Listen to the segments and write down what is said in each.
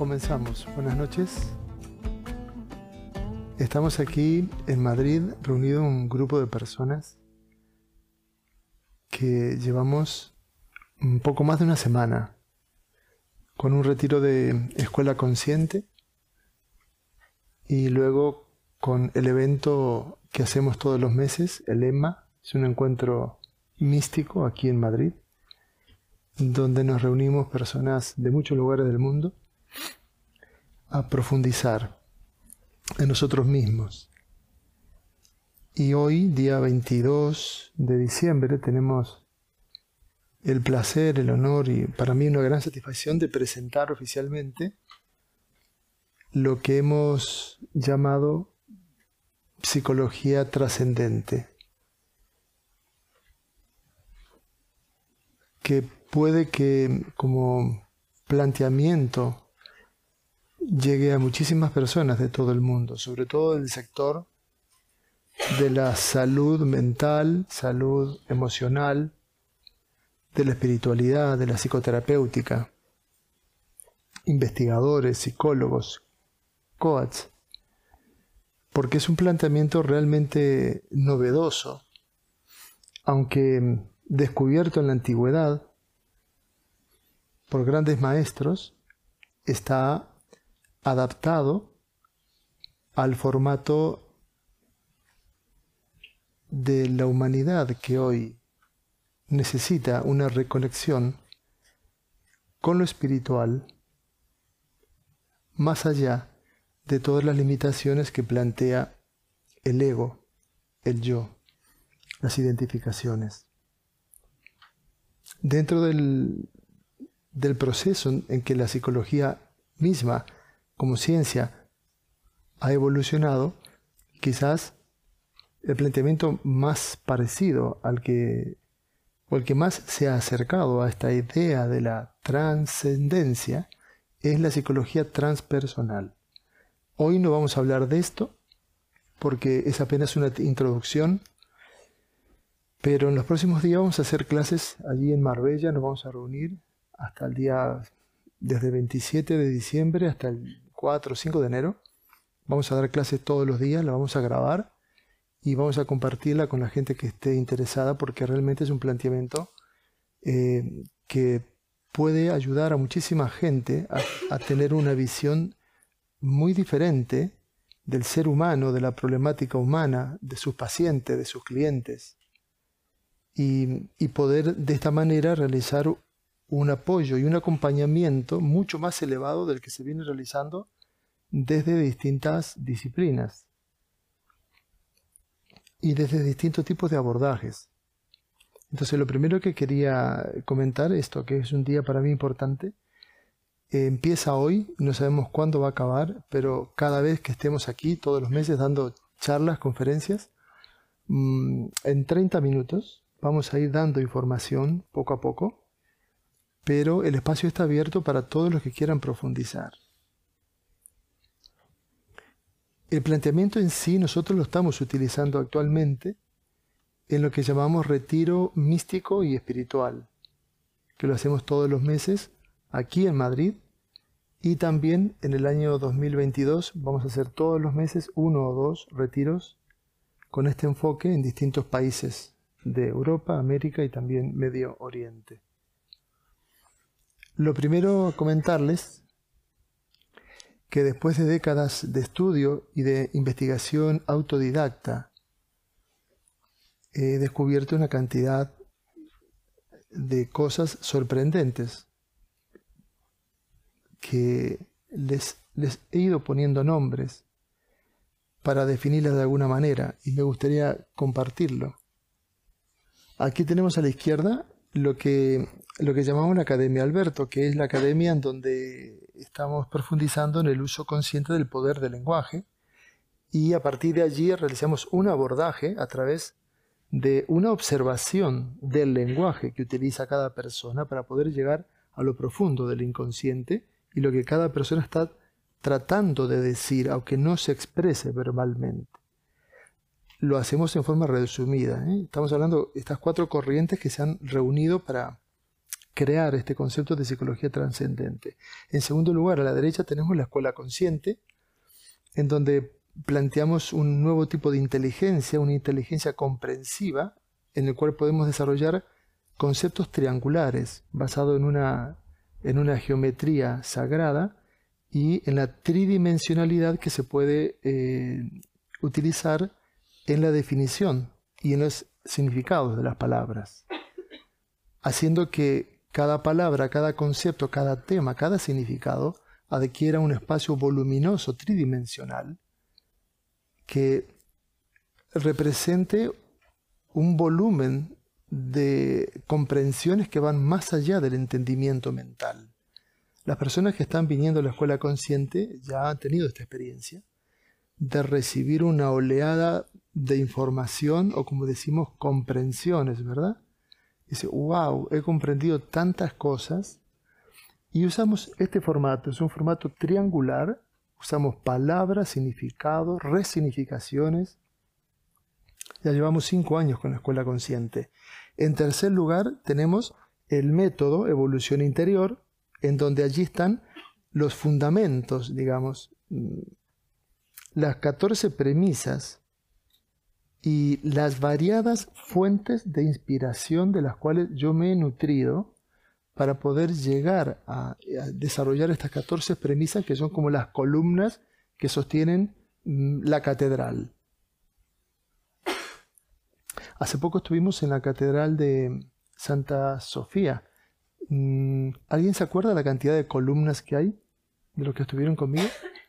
comenzamos. Buenas noches. Estamos aquí en Madrid reunido un grupo de personas que llevamos un poco más de una semana con un retiro de escuela consciente y luego con el evento que hacemos todos los meses, el EMA, es un encuentro místico aquí en Madrid, donde nos reunimos personas de muchos lugares del mundo a profundizar en nosotros mismos. Y hoy, día 22 de diciembre, tenemos el placer, el honor y para mí una gran satisfacción de presentar oficialmente lo que hemos llamado psicología trascendente, que puede que como planteamiento llegue a muchísimas personas de todo el mundo, sobre todo del sector de la salud mental, salud emocional, de la espiritualidad, de la psicoterapéutica, investigadores, psicólogos, coats, porque es un planteamiento realmente novedoso, aunque descubierto en la antigüedad por grandes maestros, está adaptado al formato de la humanidad que hoy necesita una reconexión con lo espiritual más allá de todas las limitaciones que plantea el ego, el yo, las identificaciones. Dentro del, del proceso en que la psicología misma como ciencia ha evolucionado, quizás el planteamiento más parecido al que o el que más se ha acercado a esta idea de la trascendencia es la psicología transpersonal. Hoy no vamos a hablar de esto porque es apenas una introducción, pero en los próximos días vamos a hacer clases allí en Marbella, nos vamos a reunir hasta el día, desde el 27 de diciembre hasta el 4 o 5 de enero. Vamos a dar clases todos los días, la vamos a grabar y vamos a compartirla con la gente que esté interesada porque realmente es un planteamiento eh, que puede ayudar a muchísima gente a, tener una visión muy diferente del ser humano, de la problemática humana, de sus pacientes, de sus clientes, y, y, poder de esta manera realizar un apoyo y un acompañamiento mucho más elevado del que se viene realizando desde distintas disciplinas y desde distintos tipos de abordajes. Entonces lo primero que quería comentar, esto que es un día para mí importante, empieza hoy, no sabemos cuándo va a acabar, pero cada vez que estemos aquí, todos los meses, dando charlas, conferencias, mm, en 30 minutos vamos a ir dando información poco a poco pero el espacio está abierto para todos los que quieran profundizar. El planteamiento en sí nosotros lo estamos utilizando actualmente en lo que llamamos retiro místico y espiritual, que lo hacemos todos los meses aquí en Madrid y también en el año 2022 vamos a hacer todos los meses uno o dos retiros con este enfoque en distintos países de Europa, América y también Medio Oriente. Lo primero comentarles que después de décadas de estudio y de investigación autodidacta, he descubierto una cantidad de cosas sorprendentes que les, les he ido poniendo nombres para definirlas de alguna manera y me gustaría compartirlo. Aquí tenemos a la izquierda lo que lo que llamamos la Academia Alberto, que es la academia en donde estamos profundizando en el uso consciente del poder del lenguaje y a partir de allí realizamos un abordaje a través de una observación del lenguaje que utiliza cada persona para poder llegar a lo profundo del inconsciente y lo que cada persona está tratando de decir, aunque no se exprese verbalmente. Lo hacemos en forma resumida. ¿eh? Estamos hablando de estas cuatro corrientes que se han reunido para crear este concepto de psicología trascendente. En segundo lugar, a la derecha tenemos la escuela consciente, en donde planteamos un nuevo tipo de inteligencia, una inteligencia comprensiva, en el cual podemos desarrollar conceptos triangulares basados en una, en una geometría sagrada y en la tridimensionalidad que se puede eh, utilizar en la definición y en los significados de las palabras, haciendo que cada palabra, cada concepto, cada tema, cada significado adquiera un espacio voluminoso tridimensional que represente un volumen de comprensiones que van más allá del entendimiento mental. Las personas que están viniendo a la escuela consciente ya han tenido esta experiencia de recibir una oleada de información o como decimos comprensiones, ¿verdad? Dice, wow, he comprendido tantas cosas y usamos este formato, es un formato triangular, usamos palabras, significados, resignificaciones. Ya llevamos cinco años con la escuela consciente. En tercer lugar tenemos el método evolución interior, en donde allí están los fundamentos, digamos, las 14 premisas y las variadas fuentes de inspiración de las cuales yo me he nutrido para poder llegar a, desarrollar estas 14 premisas que son como las columnas que sostienen mm, la catedral. Hace poco estuvimos en la catedral de Santa Sofía. Mm, ¿Alguien se acuerda de la cantidad de columnas que hay de los que estuvieron conmigo?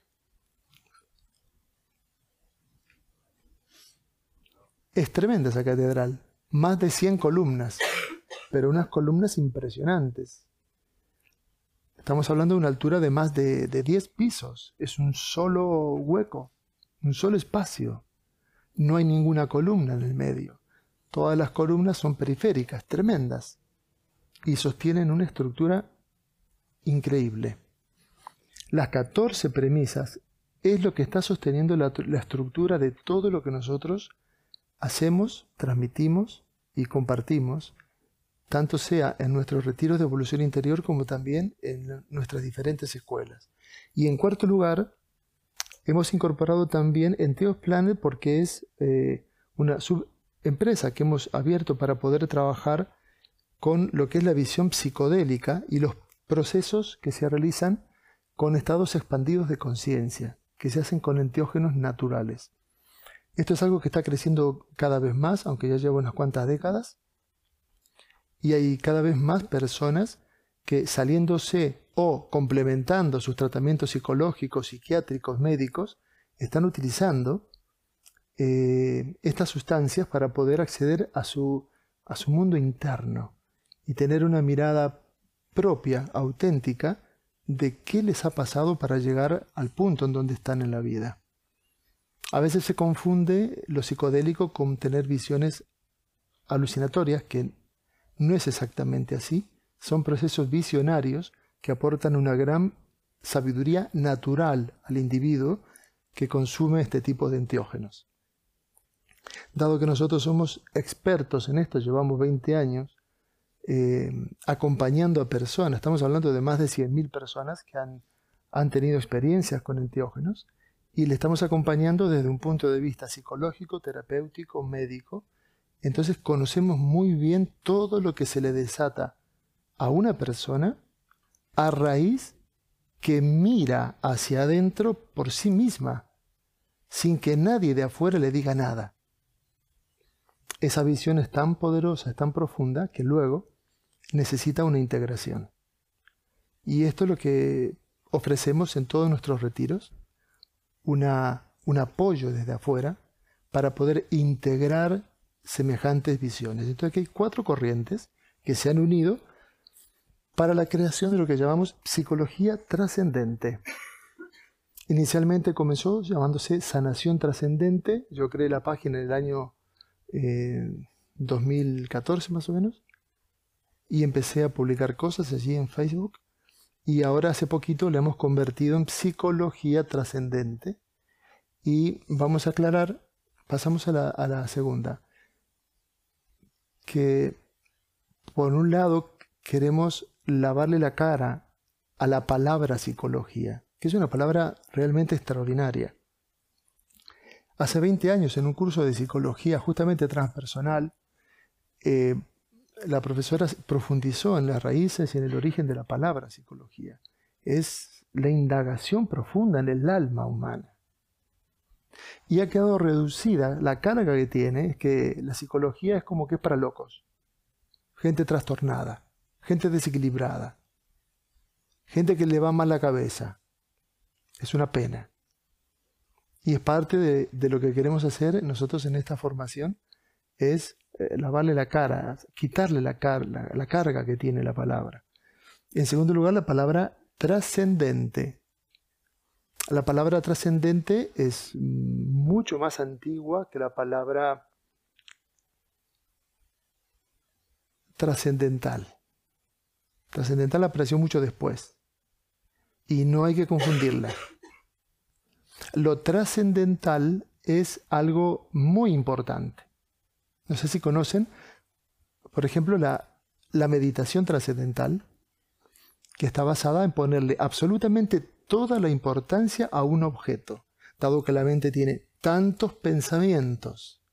Es tremenda esa catedral, más de 100 columnas, pero unas columnas impresionantes. Estamos hablando de una altura de más de, 10 pisos, es un solo hueco, un solo espacio. No hay ninguna columna en el medio. Todas las columnas son periféricas, tremendas, y sostienen una estructura increíble. Las 14 premisas es lo que está sosteniendo la estructura de todo lo que nosotros hacemos, transmitimos y compartimos, tanto sea en nuestros retiros de evolución interior como también en nuestras diferentes escuelas. Y en cuarto lugar, hemos incorporado también Enteos Planet porque es eh, una subempresa que hemos abierto para poder trabajar con lo que es la visión psicodélica y los procesos que se realizan con estados expandidos de conciencia, que se hacen con enteógenos naturales. Esto es algo que está creciendo cada vez más, aunque ya lleva unas cuantas décadas. Y hay cada vez más personas que saliéndose o complementando sus tratamientos psicológicos, psiquiátricos, médicos, están utilizando eh, estas sustancias para poder acceder a su, a su mundo interno y tener una mirada propia, auténtica, de qué les ha pasado para llegar al punto en donde están en la vida. A veces se confunde lo psicodélico con tener visiones alucinatorias, que no es exactamente así. Son procesos visionarios que aportan una gran sabiduría natural al individuo que consume este tipo de enteógenos. Dado que nosotros somos expertos en esto, llevamos 20 años eh, acompañando a personas, estamos hablando de más de 100.000 personas que han, tenido experiencias con enteógenos, y le estamos acompañando desde un punto de vista psicológico, terapéutico, médico. Entonces conocemos muy bien todo lo que se le desata a una persona a raíz que mira hacia adentro por sí misma, sin que nadie de afuera le diga nada. Esa visión es tan poderosa, es tan profunda, que luego necesita una integración. Y esto es lo que ofrecemos en todos nuestros retiros una, un apoyo desde afuera para poder integrar semejantes visiones. Entonces aquí hay cuatro corrientes que se han unido para la creación de lo que llamamos psicología trascendente. Inicialmente comenzó llamándose Sanación Trascendente. Yo creé la página en el año 2014 eh, más o menos. Y empecé a publicar cosas allí en Facebook y ahora hace poquito le hemos convertido en psicología trascendente y vamos a aclarar, pasamos a la, a la segunda, que por un lado queremos lavarle la cara a la palabra psicología, que es una palabra realmente extraordinaria. Hace 20 años, en un curso de psicología justamente transpersonal, eh, la profesora profundizó en las raíces y en el origen de la palabra psicología. Es la indagación profunda en el alma humana. Y ha quedado reducida, la carga que tiene es que la psicología es como que es para locos, gente trastornada, gente desequilibrada, gente que le va mal la cabeza. Es una pena. Y es parte de, de lo que queremos hacer nosotros en esta formación, es lavarle la cara, quitarle la, la carga que tiene la palabra. En segundo lugar, la palabra trascendente. La palabra trascendente es mucho más antigua que la palabra trascendental. Trascendental apareció mucho después y no hay que confundirla. Lo trascendental es algo muy importante. No sé si conocen, por ejemplo, la, la meditación trascendental, que está basada en ponerle absolutamente toda la importancia a un objeto, dado que la mente tiene tantos pensamientos.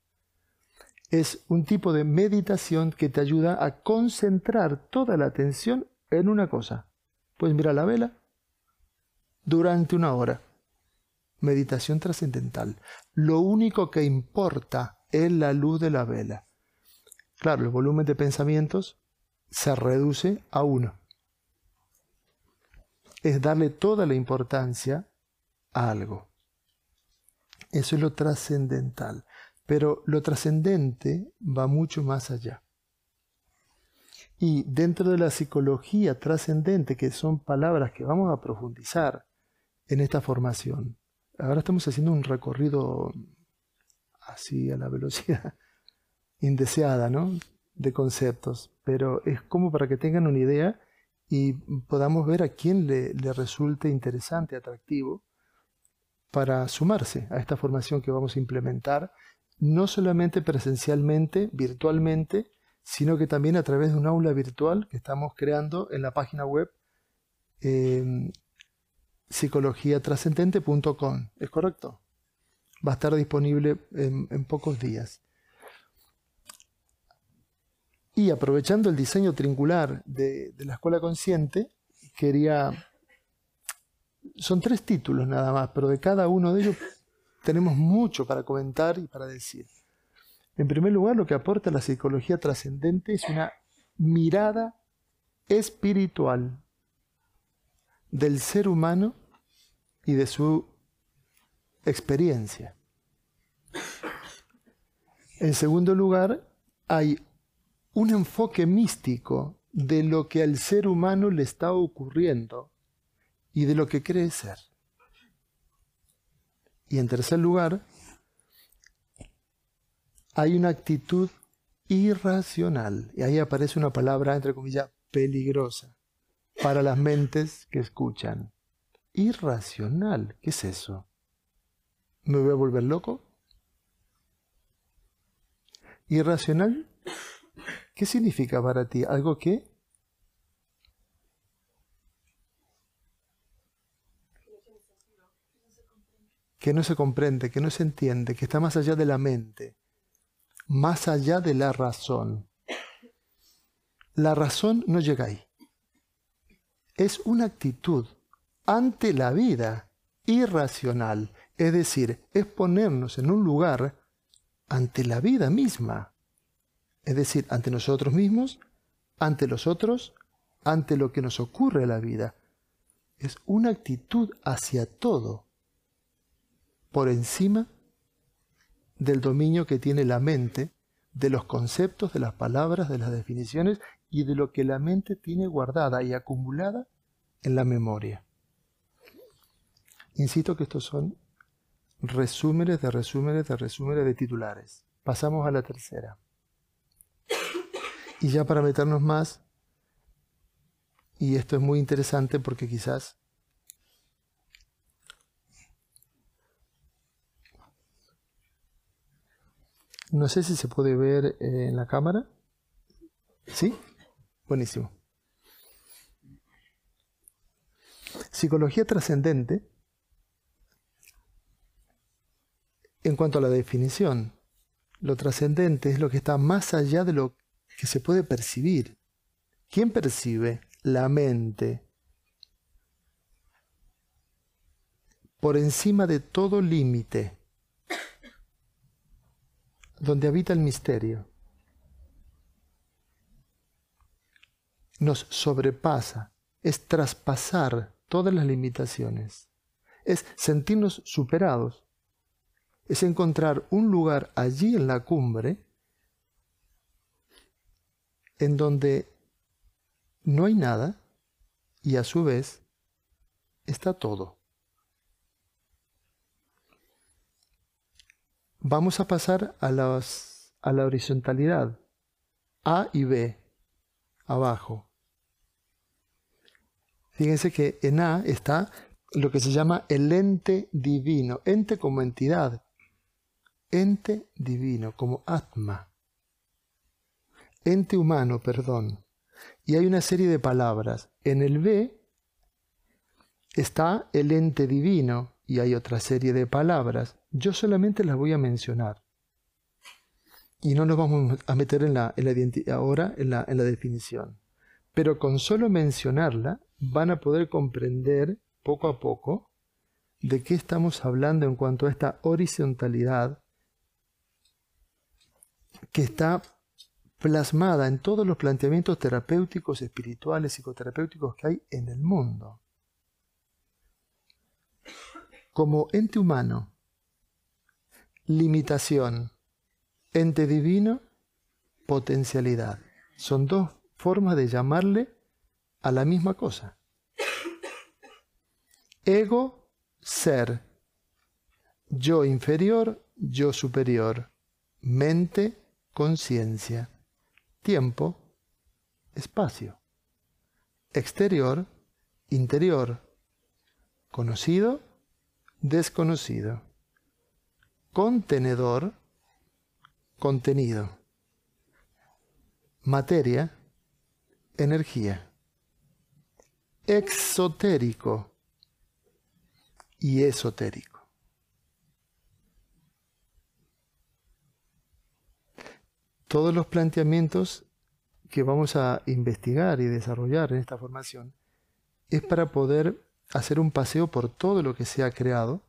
Es un tipo de meditación que te ayuda a concentrar toda la atención en una cosa. Puedes mirar la vela durante una hora. Meditación trascendental. Lo único que importa es la luz de la vela. Claro, el volumen de pensamientos se reduce a uno. Es darle toda la importancia a algo. Eso es lo trascendental. Pero lo trascendente va mucho más allá. Y dentro de la psicología trascendente, que son palabras que vamos a profundizar en esta formación, ahora estamos haciendo un recorrido así a la velocidad indeseada, ¿no? De conceptos, pero es como para que tengan una idea y podamos ver a quién le, resulte interesante, atractivo, para sumarse a esta formación que vamos a implementar, no solamente presencialmente, virtualmente, sino que también a través de un aula virtual que estamos creando en la página web eh, psicologiatrascendente.com. ¿Es correcto? Va a estar disponible en, pocos días. Y aprovechando el diseño triangular de, de, la escuela consciente, quería... Son tres títulos nada más, pero de cada uno de ellos tenemos mucho para comentar y para decir. En primer lugar, lo que aporta la psicología trascendente es una mirada espiritual del ser humano y de su experiencia. En segundo lugar, hay un enfoque místico de lo que al ser humano le está ocurriendo y de lo que cree ser. Y en tercer lugar, hay una actitud irracional. Y ahí aparece una palabra, entre comillas, peligrosa para las mentes que escuchan. Irracional, ¿qué es eso? ¿Me voy a volver loco? ¿Irracional? ¿Qué significa para ti? ¿Algo que? Que no se comprende, que no se entiende, que está más allá de la mente, más allá de la razón. La razón no llega ahí. Es una actitud ante la vida irracional es decir, es ponernos en un lugar ante la vida misma. Es decir, ante nosotros mismos, ante los otros, ante lo que nos ocurre en la vida. Es una actitud hacia todo, por encima del dominio que tiene la mente, de los conceptos, de las palabras, de las definiciones y de lo que la mente tiene guardada y acumulada en la memoria. Insisto que estos son resúmenes de resúmenes de resúmenes de titulares. Pasamos a la tercera. Y ya para meternos más, y esto es muy interesante porque quizás No sé si se puede ver eh, en la cámara. ¿Sí? Buenísimo. Psicología trascendente en cuanto a la definición, lo trascendente es lo que está más allá de lo que se puede percibir. ¿Quién percibe? La mente. Por encima de todo límite, donde habita el misterio. Nos sobrepasa, es traspasar todas las limitaciones, es sentirnos superados, es encontrar un lugar allí en la cumbre en donde no hay nada y a su vez está todo. Vamos a pasar a, a la horizontalidad. A y B, abajo. Fíjense que en A está lo que se llama el ente divino, ente como entidad, ente divino, como Atma, ente humano, perdón. Y hay una serie de palabras. En el B está el ente divino y hay otra serie de palabras. Yo solamente las voy a mencionar. Y no nos vamos a meter en la, ahora en la, en la definición. Pero con solo mencionarla van a poder comprender poco a poco de qué estamos hablando en cuanto a esta horizontalidad que está plasmada en todos los planteamientos terapéuticos, espirituales, psicoterapéuticos que hay en el mundo. Como ente humano, limitación, ente divino, potencialidad. Son dos formas de llamarle a la misma cosa. Ego, ser. Yo inferior, yo superior. Mente, conciencia. Tiempo, espacio. Exterior, interior. Conocido, desconocido. Contenedor, contenido. Materia, energía exotérico y esotérico. Todos los planteamientos que vamos a investigar y desarrollar en esta formación es para poder hacer un paseo por todo lo que se ha creado,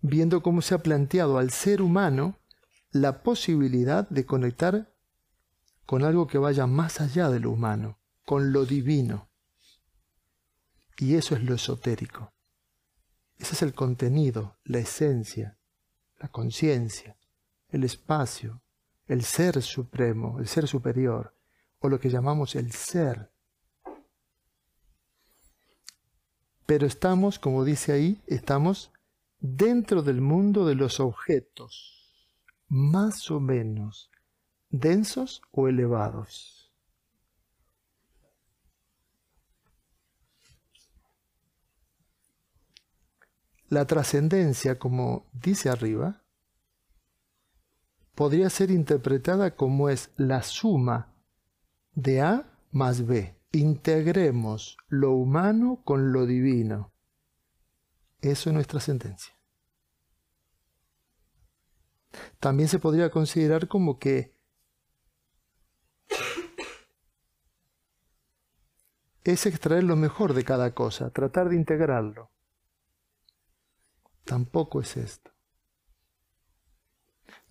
viendo cómo se ha planteado al ser humano la posibilidad de conectar con algo que vaya más allá de lo humano con lo divino. Y eso es lo esotérico. Ese es el contenido, la esencia, la conciencia, el espacio, el ser supremo, el ser superior, o lo que llamamos el ser. Pero estamos, como dice ahí, estamos dentro del mundo de los objetos, más o menos densos o elevados. La trascendencia, como dice arriba, podría ser interpretada como es la suma de A más B. Integremos lo humano con lo divino. Eso es nuestra sentencia. También se podría considerar como que es extraer lo mejor de cada cosa, tratar de integrarlo. Tampoco es esto.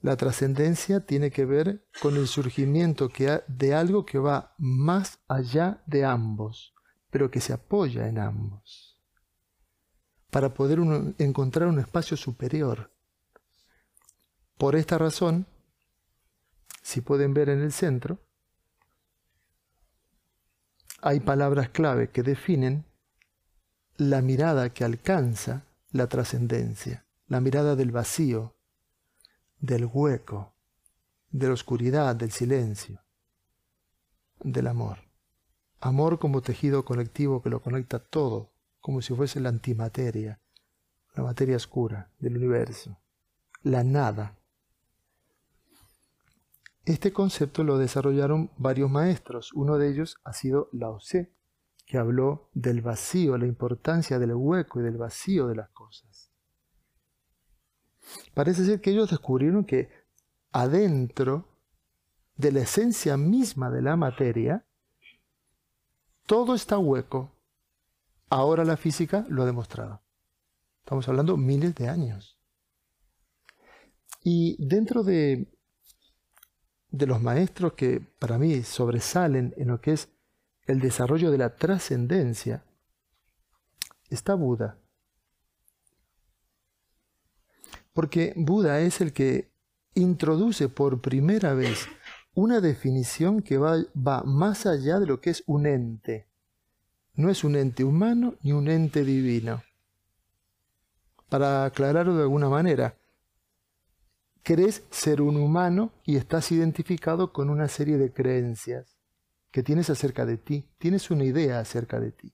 La trascendencia tiene que ver con el surgimiento de algo que va más allá de ambos, pero que se apoya en ambos, para poder encontrar un espacio superior. Por esta razón, si pueden ver en el centro, hay palabras clave que definen la mirada que alcanza la trascendencia, la mirada del vacío, del hueco, de la oscuridad, del silencio, del amor. Amor como tejido colectivo que lo conecta todo, como si fuese la antimateria, la materia oscura del universo, la nada. Este concepto lo desarrollaron varios maestros. Uno de ellos ha sido Lao Tse, que habló del vacío, la importancia del hueco y del vacío de las cosas. Parece ser que ellos descubrieron que adentro de la esencia misma de la materia, todo está hueco. Ahora la física lo ha demostrado. Estamos hablando miles de años. Y dentro de, de los maestros que para mí sobresalen en lo que es el desarrollo de la trascendencia, está Buda. Porque Buda es el que introduce por primera vez una definición que va, más allá de lo que es un ente. No es un ente humano ni un ente divino. Para aclararlo de alguna manera, crees ser un humano y estás identificado con una serie de creencias que tienes acerca de ti, tienes una idea acerca de ti.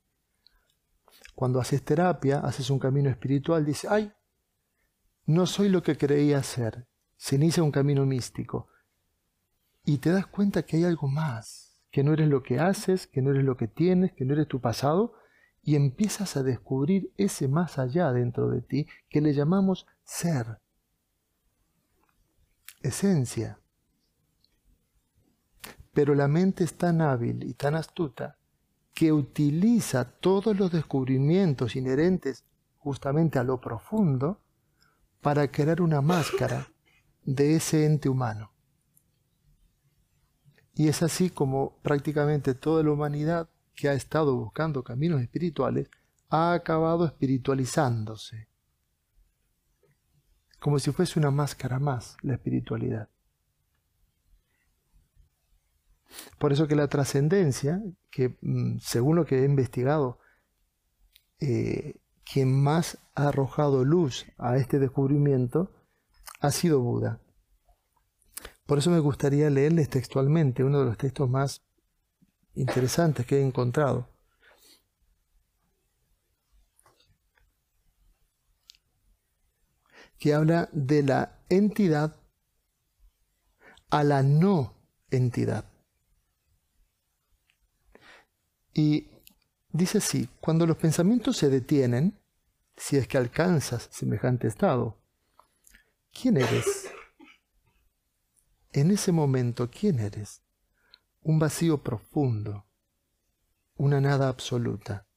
Cuando haces terapia, haces un camino espiritual, dices, ay, no soy lo que creía ser. Se inicia un camino místico. Y te das cuenta que hay algo más, que no eres lo que haces, que no eres lo que tienes, que no eres tu pasado, y empiezas a descubrir ese más allá dentro de ti que le llamamos ser, esencia. Pero la mente es tan hábil y tan astuta que utiliza todos los descubrimientos inherentes justamente a lo profundo para crear una máscara de ese ente humano. Y es así como prácticamente toda la humanidad que ha estado buscando caminos espirituales ha acabado espiritualizándose. Como si fuese una máscara más la espiritualidad. Por eso que la trascendencia, que mm, según lo que he investigado, eh, quien más ha arrojado luz a este descubrimiento ha sido Buda. Por eso me gustaría leerles textualmente uno de los textos más interesantes que he encontrado. que habla de la entidad a la no entidad. Y dice así, cuando los pensamientos se detienen, si es que alcanzas semejante estado, ¿quién eres? En ese momento, ¿quién eres? Un vacío profundo, una nada absoluta,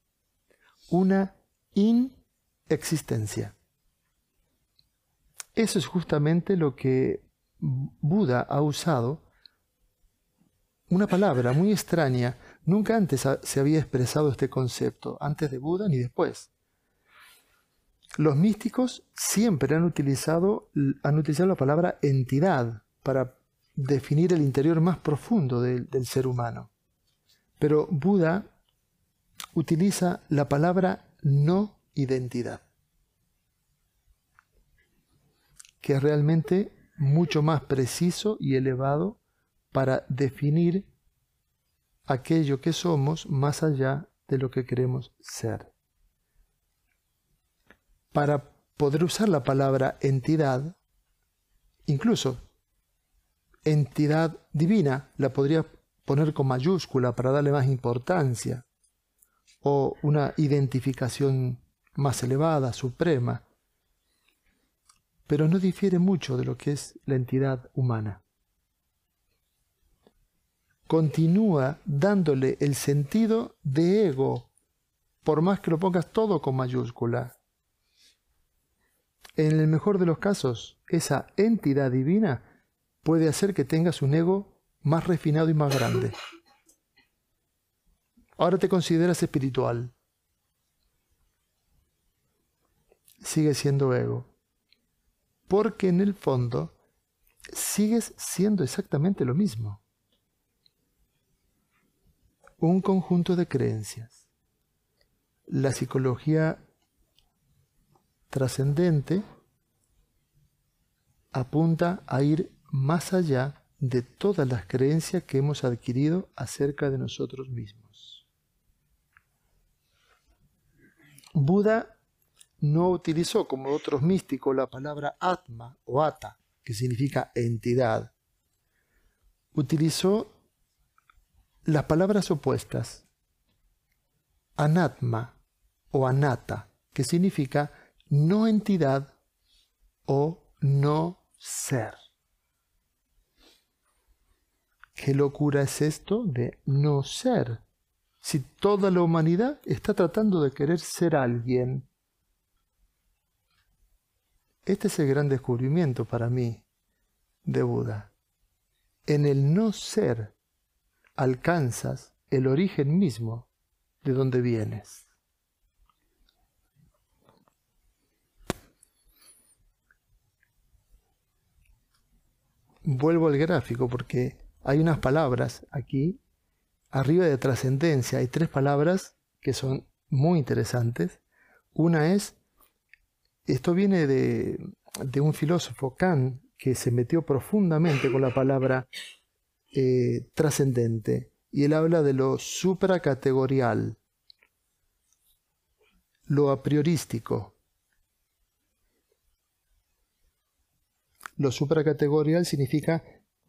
una inexistencia. Eso es justamente lo que Buda ha usado, una palabra muy extraña Nunca antes se había expresado este concepto, antes de Buda ni después. Los místicos siempre han utilizado, han utilizado la palabra entidad para definir el interior más profundo del ser humano. Pero Buda utiliza la palabra no identidad, que es realmente mucho más preciso y elevado para definir aquello que somos más allá de lo que queremos ser. Para poder usar la palabra entidad, incluso entidad divina, la podría poner con mayúscula para darle más importancia, o una identificación más elevada, suprema, pero no difiere mucho de lo que es la entidad humana continúa dándole el sentido de ego, por más que lo pongas todo con mayúscula. En el mejor de los casos, esa entidad divina puede hacer que tengas un ego más refinado y más grande. Ahora te consideras espiritual. Sigue siendo ego. Porque en el fondo sigues siendo exactamente lo mismo un conjunto de creencias. La psicología trascendente apunta a ir más allá de todas las creencias que hemos adquirido acerca de nosotros mismos. Buda no utilizó como otros místicos la palabra atma o ata, que significa entidad. Utilizó las palabras opuestas. anatma o anata, que significa no entidad o no ser. ¿Qué locura es esto de no ser? Si toda la humanidad está tratando de querer ser alguien. Este es el gran descubrimiento para mí de Buda. En el no ser alcanzas el origen mismo de donde vienes. Vuelvo al gráfico porque hay unas palabras aquí, arriba de trascendencia, hay tres palabras que son muy interesantes. Una es, esto viene de, de un filósofo Kant que se metió profundamente con la palabra eh, trascendente y él habla de lo supracategorial, lo a priorístico. Lo supracategorial significa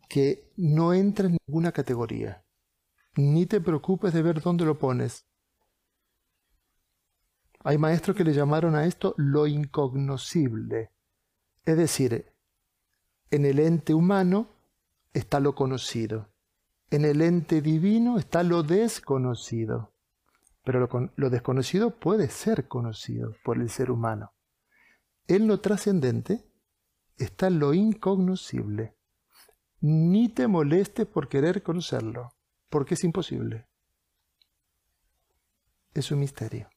que no entra en ninguna categoría. Ni te preocupes de ver dónde lo pones. Hay maestros que le llamaron a esto lo incognoscible. Es decir, en el ente humano está lo conocido. En el ente divino está lo desconocido. Pero lo, desconocido puede ser conocido por el ser humano. En lo trascendente está lo incognoscible. Ni te molestes por querer conocerlo, porque es imposible. Es un misterio.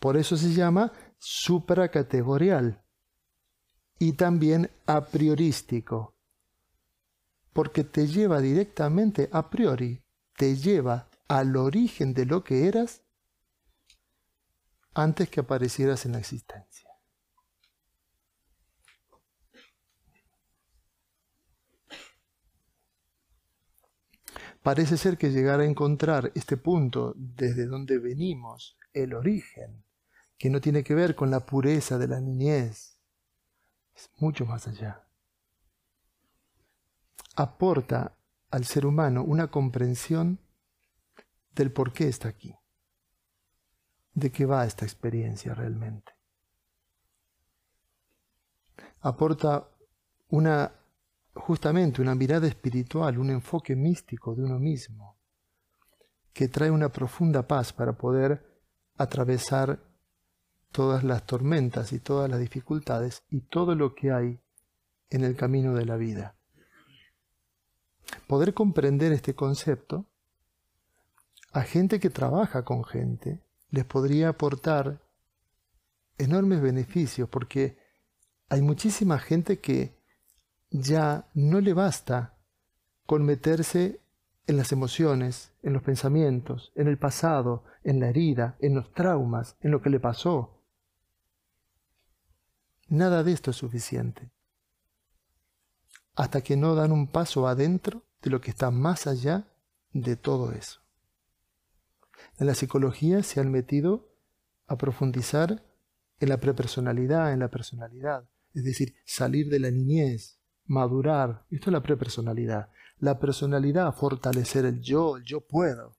Por eso se llama supracategorial y también a priorístico, porque te lleva directamente a priori, te lleva al origen de lo que eras antes que aparecieras en la existencia. Parece ser que llegar a encontrar este punto desde donde venimos, el origen, que no tiene que ver con la pureza de la niñez, es mucho más allá. Aporta al ser humano una comprensión del por qué está aquí, de qué va esta experiencia realmente. Aporta una justamente una mirada espiritual, un enfoque místico de uno mismo, que trae una profunda paz para poder atravesar todas las tormentas y todas las dificultades y todo lo que hay en el camino de la vida. Poder comprender este concepto a gente que trabaja con gente les podría aportar enormes beneficios porque hay muchísima gente que ya no le basta con meterse en las emociones, en los pensamientos, en el pasado, en la herida, en los traumas, en lo que le pasó. Nada de esto es suficiente. Hasta que no dan un paso adentro de lo que está más allá de todo eso. En la psicología se han metido a profundizar en la prepersonalidad, en la personalidad, es decir, salir de la niñez, madurar. Esto es la prepersonalidad. La personalidad, fortalecer el yo, el yo puedo.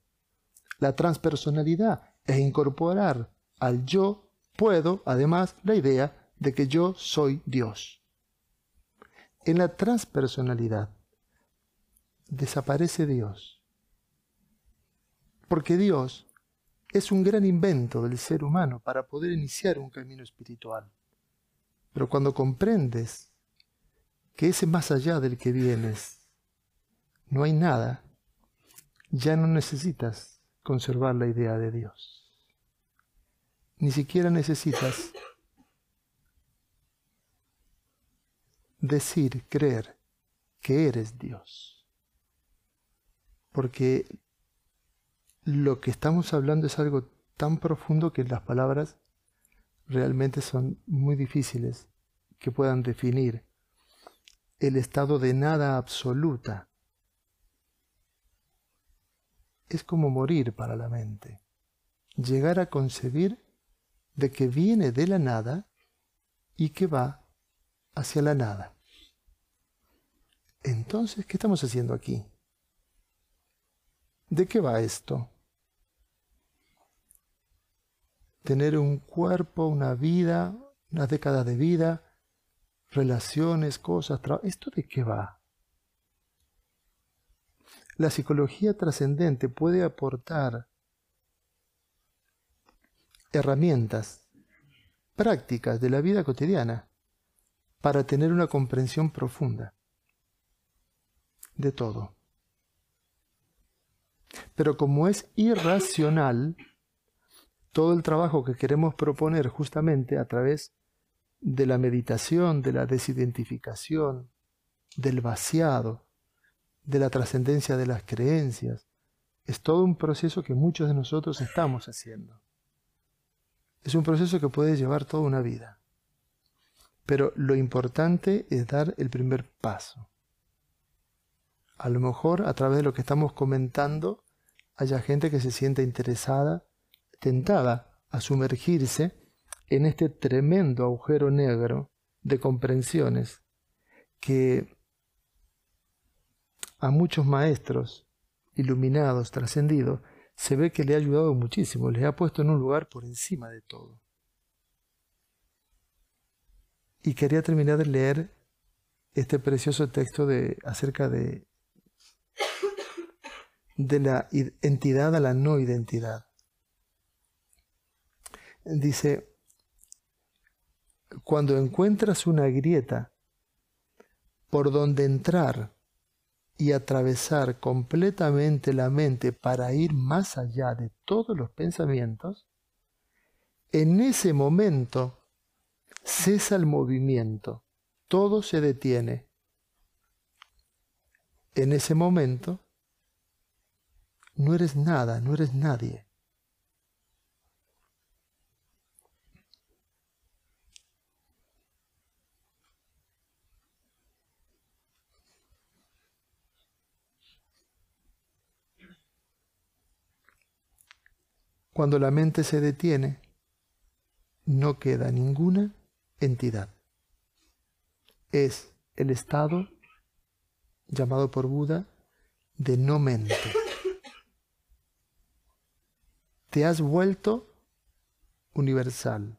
La transpersonalidad es incorporar al yo puedo, además, la idea de que yo soy Dios. En la transpersonalidad desaparece Dios. Porque Dios es un gran invento del ser humano para poder iniciar un camino espiritual. Pero cuando comprendes que ese más allá del que vienes no hay nada, ya no necesitas conservar la idea de Dios. Ni siquiera necesitas decir, creer que eres Dios. Porque lo que estamos hablando es algo tan profundo que las palabras realmente son muy difíciles que puedan definir el estado de nada absoluta. Es como morir para la mente. Llegar a concebir de que viene de la nada y que va hacia la nada. Entonces, ¿qué estamos haciendo aquí? ¿De qué va esto? tener un cuerpo, una vida, unas décadas de vida, relaciones, cosas, ¿Esto de qué va? La psicología trascendente puede aportar herramientas prácticas de la vida cotidiana para tener una comprensión profunda de todo. Pero como es irracional, todo el trabajo que queremos proponer justamente a través de la meditación, de la desidentificación, del vaciado, de la trascendencia de las creencias, es todo un proceso que muchos de nosotros estamos haciendo. Es un proceso que puede llevar toda una vida. Pero lo importante es dar el primer paso. A lo mejor a través de lo que estamos comentando haya gente que se sienta interesada, tentada a sumergirse en este tremendo agujero negro de comprensiones que a muchos maestros iluminados, trascendidos, se ve que le ha ayudado muchísimo, le ha puesto en un lugar por encima de todo. Y quería terminar de leer este precioso texto de, acerca de, de la entidad a la no identidad. Dice, cuando encuentras una grieta por donde entrar y atravesar completamente la mente para ir más allá de todos los pensamientos, en ese momento cesa el movimiento, todo se detiene. En ese momento no eres nada, no eres nadie. Cuando la mente se detiene, no queda ninguna entidad. Es el estado llamado por Buda de no mente. Te has vuelto universal.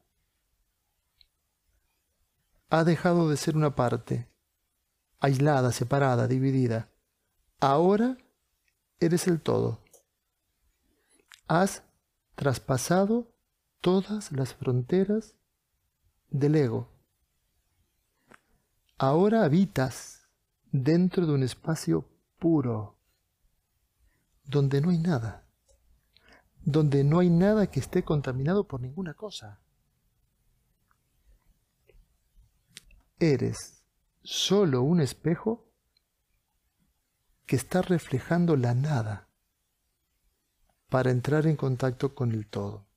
Ha dejado de ser una parte, aislada, separada, dividida. Ahora eres el todo. Has traspasado todas las fronteras del ego. Ahora habitas dentro de un espacio puro, donde no hay nada, donde no hay nada que esté contaminado por ninguna cosa. Eres solo un espejo que está reflejando la nada para entrar en contacto con el todo.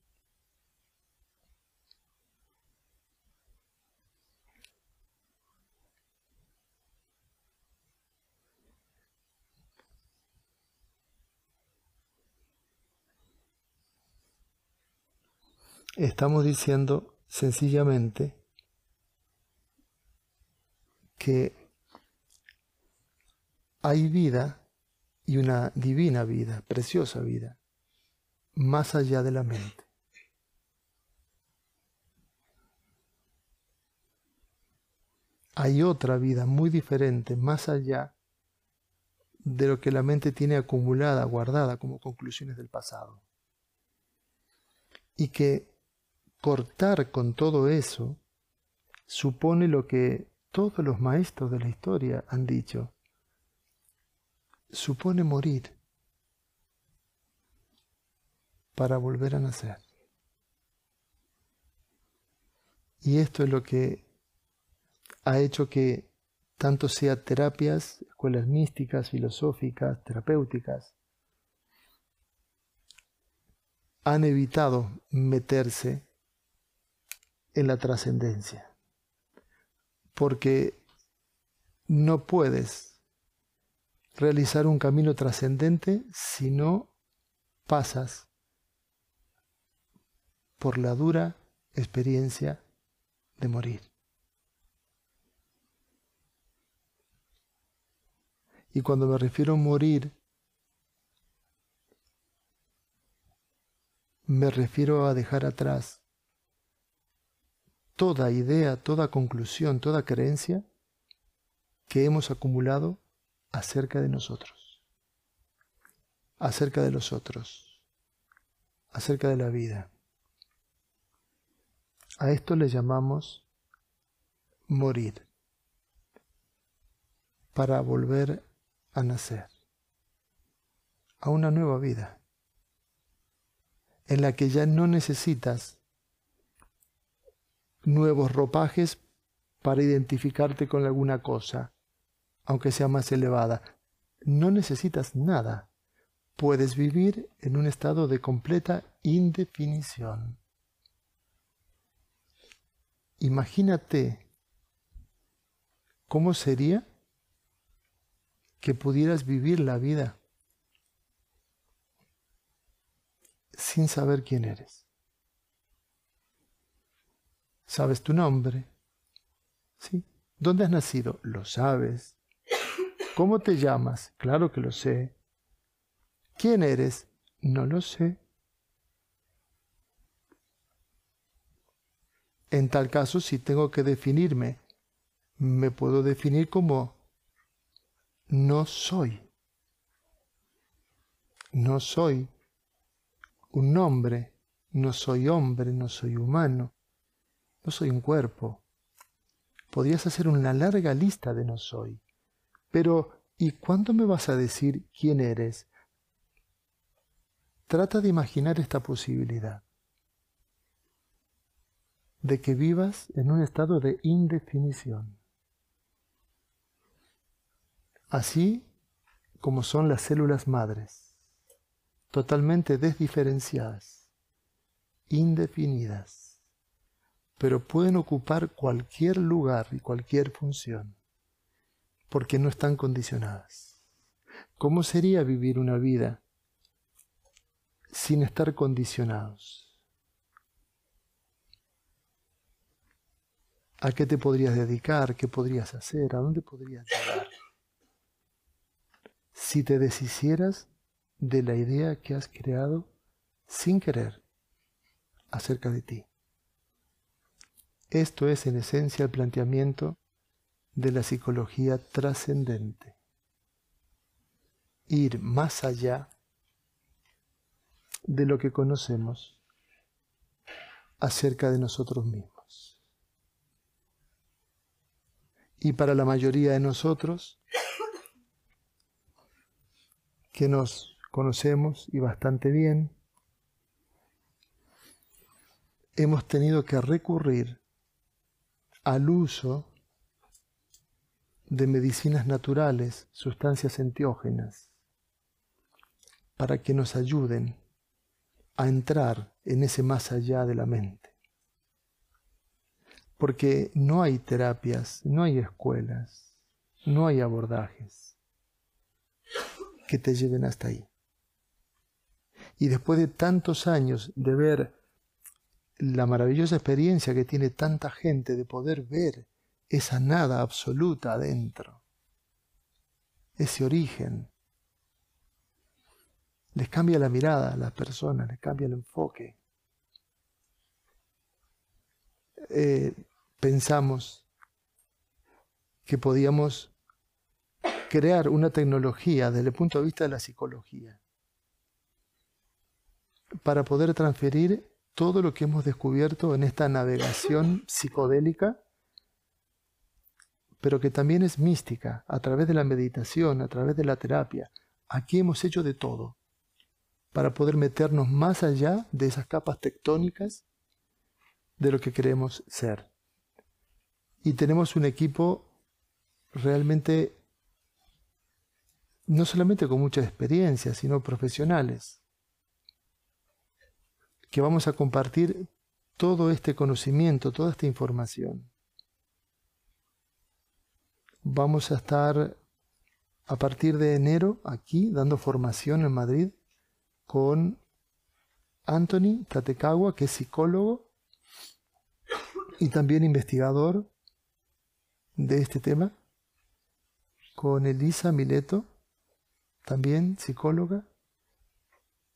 Estamos diciendo sencillamente que hay vida y una divina vida, preciosa vida, más allá de la mente. Hay otra vida muy diferente, más allá de lo que la mente tiene acumulada, guardada como conclusiones del pasado. Y que cortar con todo eso supone lo que todos los maestros de la historia han dicho. Supone morir para volver a nacer. Y esto es lo que ha hecho que tanto sea terapias, escuelas místicas, filosóficas, terapéuticas, han evitado meterse en la trascendencia. Porque no puedes realizar un camino trascendente si no pasas por la dura experiencia de morir. Y cuando me refiero a morir, me refiero a dejar atrás toda idea, toda conclusión, toda creencia que hemos acumulado acerca de nosotros, acerca de los otros, acerca de la vida. A esto le llamamos morir para volver a nacer a una nueva vida en la que ya no necesitas nuevos ropajes para identificarte con alguna cosa, aunque sea más elevada. No necesitas nada. Puedes vivir en un estado de completa indefinición. Imagínate cómo sería que pudieras vivir la vida sin saber quién eres. ¿Sabes tu nombre? ¿Sí? ¿Dónde has nacido? Lo sabes. ¿Cómo te llamas? Claro que lo sé. ¿Quién eres? No lo sé. En tal caso, si tengo que definirme, me puedo definir como no soy. No soy un nombre, no soy hombre, no soy humano, no soy un cuerpo. Podrías hacer una larga lista de no soy. Pero, ¿y cuándo me vas a decir quién eres? Trata de imaginar esta posibilidad de que vivas en un estado de indefinición. Así como son las células madres, totalmente desdiferenciadas, indefinidas, pero pueden ocupar cualquier lugar y cualquier función, porque no están condicionadas. ¿Cómo sería vivir una vida sin estar condicionados? ¿A qué te podrías dedicar? ¿Qué podrías hacer? ¿A dónde podrías llegar? Si te deshicieras de la idea que has creado sin querer acerca de ti. Esto es en esencia el planteamiento de la psicología trascendente. Ir más allá de lo que conocemos acerca de nosotros mismos. Y para la mayoría de nosotros, que nos conocemos y bastante bien, hemos tenido que recurrir al uso de medicinas naturales, sustancias enteógenas, para que nos ayuden a entrar en ese más allá de la mente porque no hay terapias, no hay escuelas, no hay abordajes que te lleven hasta ahí. Y después de tantos años de ver la maravillosa experiencia que tiene tanta gente de poder ver esa nada absoluta adentro, ese origen, les cambia la mirada a las personas, les cambia el enfoque. Eh, pensamos que podíamos crear una tecnología desde el punto de vista de la psicología para poder transferir todo lo que hemos descubierto en esta navegación psicodélica, pero que también es mística, a través de la meditación, a través de la terapia. Aquí hemos hecho de todo para poder meternos más allá de esas capas tectónicas de lo que queremos ser y tenemos un equipo realmente no solamente con mucha experiencia, sino profesionales, que vamos a compartir todo este conocimiento, toda esta información. Vamos a estar a partir de enero aquí dando formación en Madrid con Anthony Tatekawa, que es psicólogo y también investigador de este tema con Elisa Mileto, también psicóloga,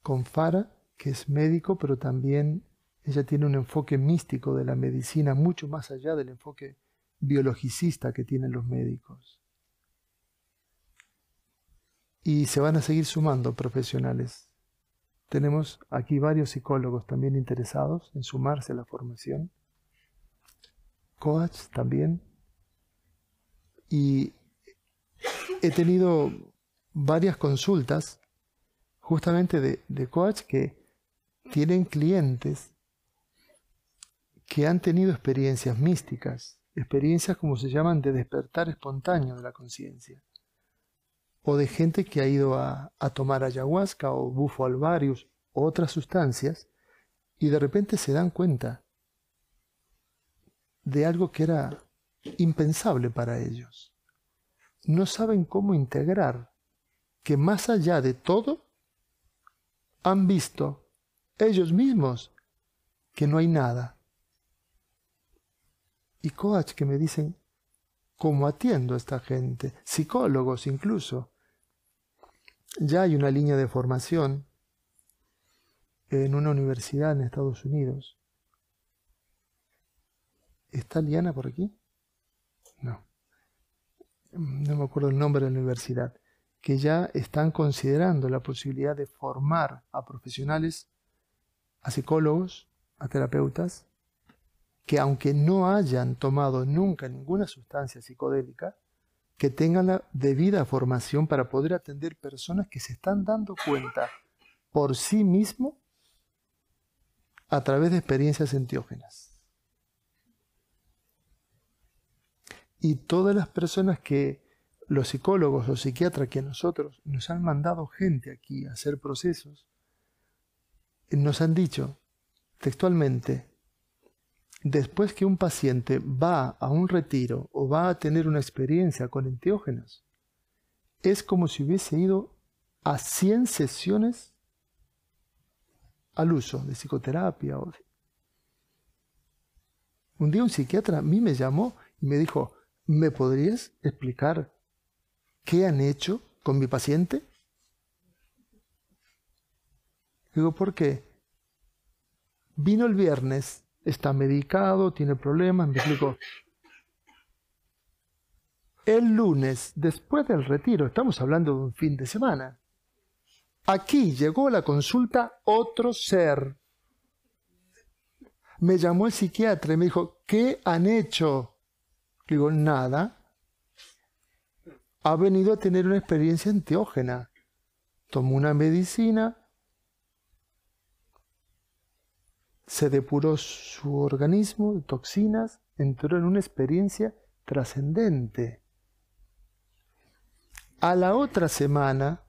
con Fara, que es médico, pero también ella tiene un enfoque místico de la medicina mucho más allá del enfoque biologicista que tienen los médicos. Y se van a seguir sumando profesionales. Tenemos aquí varios psicólogos también interesados en sumarse a la formación. Coach también. Y he tenido varias consultas justamente de, de coach que tienen clientes que han tenido experiencias místicas, experiencias como se llaman de despertar espontáneo de la conciencia, o de gente que ha ido a, tomar ayahuasca o bufo alvarius o otras sustancias y de repente se dan cuenta de algo que era impensable para ellos. No saben cómo integrar que más allá de todo han visto ellos mismos que no hay nada y coach que me dicen cómo atiendo a esta gente, psicólogos incluso. Ya hay una línea de formación en una universidad en Estados Unidos. ¿Está Liana por aquí? No. No me acuerdo el nombre de la universidad. Que ya están considerando la posibilidad de formar a profesionales, a psicólogos, a terapeutas, que aunque no hayan tomado nunca ninguna sustancia psicodélica, que tengan la debida formación para poder atender personas que se están dando cuenta por sí mismo a través de experiencias enteógenas. Y todas las personas que los psicólogos o psiquiatras que nosotros nos han mandado gente aquí a hacer procesos, nos han dicho textualmente, después que un paciente va a un retiro o va a tener una experiencia con enteógenos, es como si hubiese ido a 100 sesiones al uso de psicoterapia. Un día un psiquiatra a mí me llamó y me dijo, ¿me podrías explicar qué han hecho con mi paciente? Digo, ¿por qué? Vino el viernes está medicado, tiene problemas, me explico. El lunes, después del retiro, estamos hablando de un fin de semana, aquí llegó a la consulta otro ser. Me llamó el psiquiatra y me dijo, ¿qué han hecho? Digo, nada. Ha venido a tener una experiencia enteógena. Tomó una medicina, se depuró su organismo de toxinas, entró en una experiencia trascendente. A la otra semana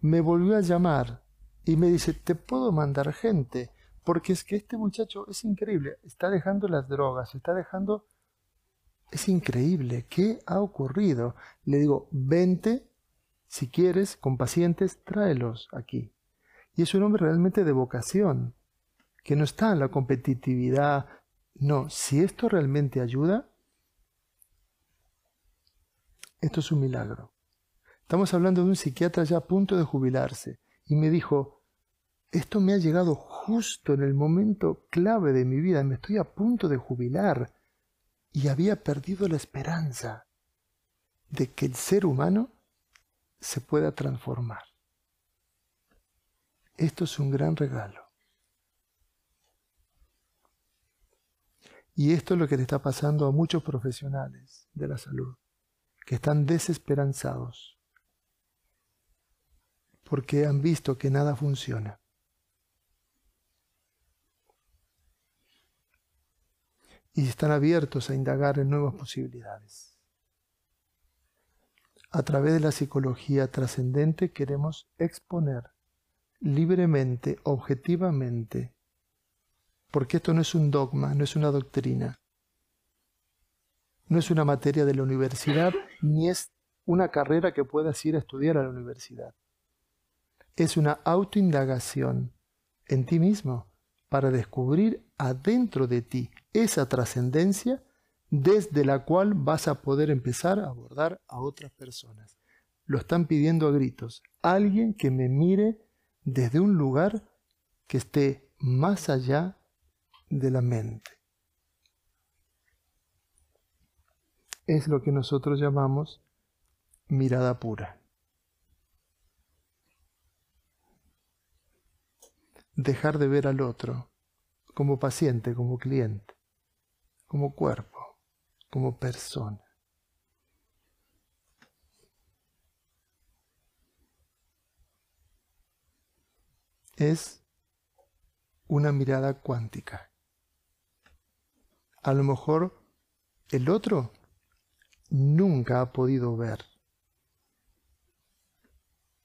me volvió a llamar y me dice, te puedo mandar gente, porque es que este muchacho es increíble, está dejando las drogas, está dejando... Es increíble, ¿qué ha ocurrido? Le digo, vente, si quieres, con pacientes, tráelos aquí. Y es un hombre realmente de vocación que no está en la competitividad. No, si esto realmente ayuda, esto es un milagro. Estamos hablando de un psiquiatra ya a punto de jubilarse y me dijo, esto me ha llegado justo en el momento clave de mi vida, me estoy a punto de jubilar y había perdido la esperanza de que el ser humano se pueda transformar. Esto es un gran regalo. Y esto es lo que le está pasando a muchos profesionales de la salud, que están desesperanzados porque han visto que nada funciona. Y están abiertos a indagar en nuevas posibilidades. A través de la psicología trascendente queremos exponer libremente, objetivamente, porque esto no es un dogma, no es una doctrina, no es una materia de la universidad, ni es una carrera que puedas ir a estudiar a la universidad. Es una autoindagación en ti mismo para descubrir adentro de ti esa trascendencia desde la cual vas a poder empezar a abordar a otras personas. Lo están pidiendo a gritos. Alguien que me mire desde un lugar que esté más allá de la mente. Es lo que nosotros llamamos mirada pura. Dejar de ver al otro como paciente, como cliente, como cuerpo, como persona. Es una mirada cuántica. A lo mejor el otro nunca ha podido ver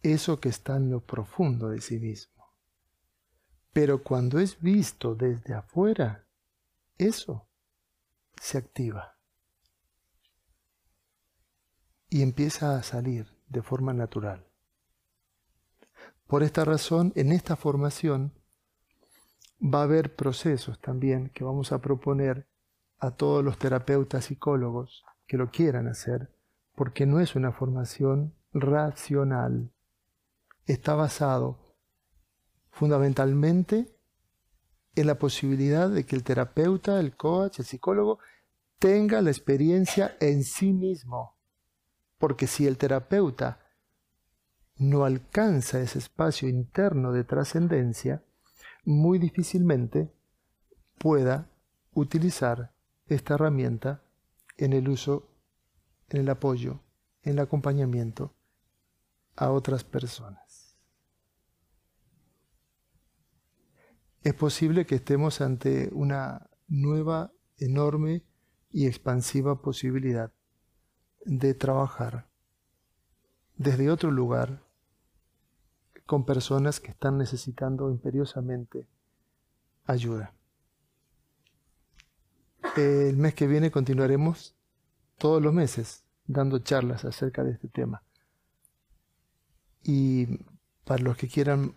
eso que está en lo profundo de sí mismo. Pero cuando es visto desde afuera, eso se activa y empieza a salir de forma natural. Por esta razón, en esta formación va a haber procesos también que vamos a proponer a todos los terapeutas psicólogos que lo quieran hacer, porque no es una formación racional. Está basado fundamentalmente en la posibilidad de que el terapeuta, el coach, el psicólogo tenga la experiencia en sí mismo. Porque si el terapeuta no alcanza ese espacio interno de trascendencia, muy difícilmente pueda utilizar esta herramienta en el uso, en el apoyo, en el acompañamiento a otras personas. Es posible que estemos ante una nueva, enorme y expansiva posibilidad de trabajar desde otro lugar con personas que están necesitando imperiosamente ayuda. El mes que viene continuaremos todos los meses dando charlas acerca de este tema. Y para los que quieran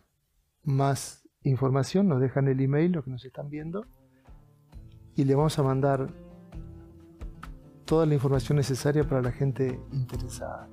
más información, nos dejan el email, los que nos están viendo, y le vamos a mandar toda la información necesaria para la gente interesada.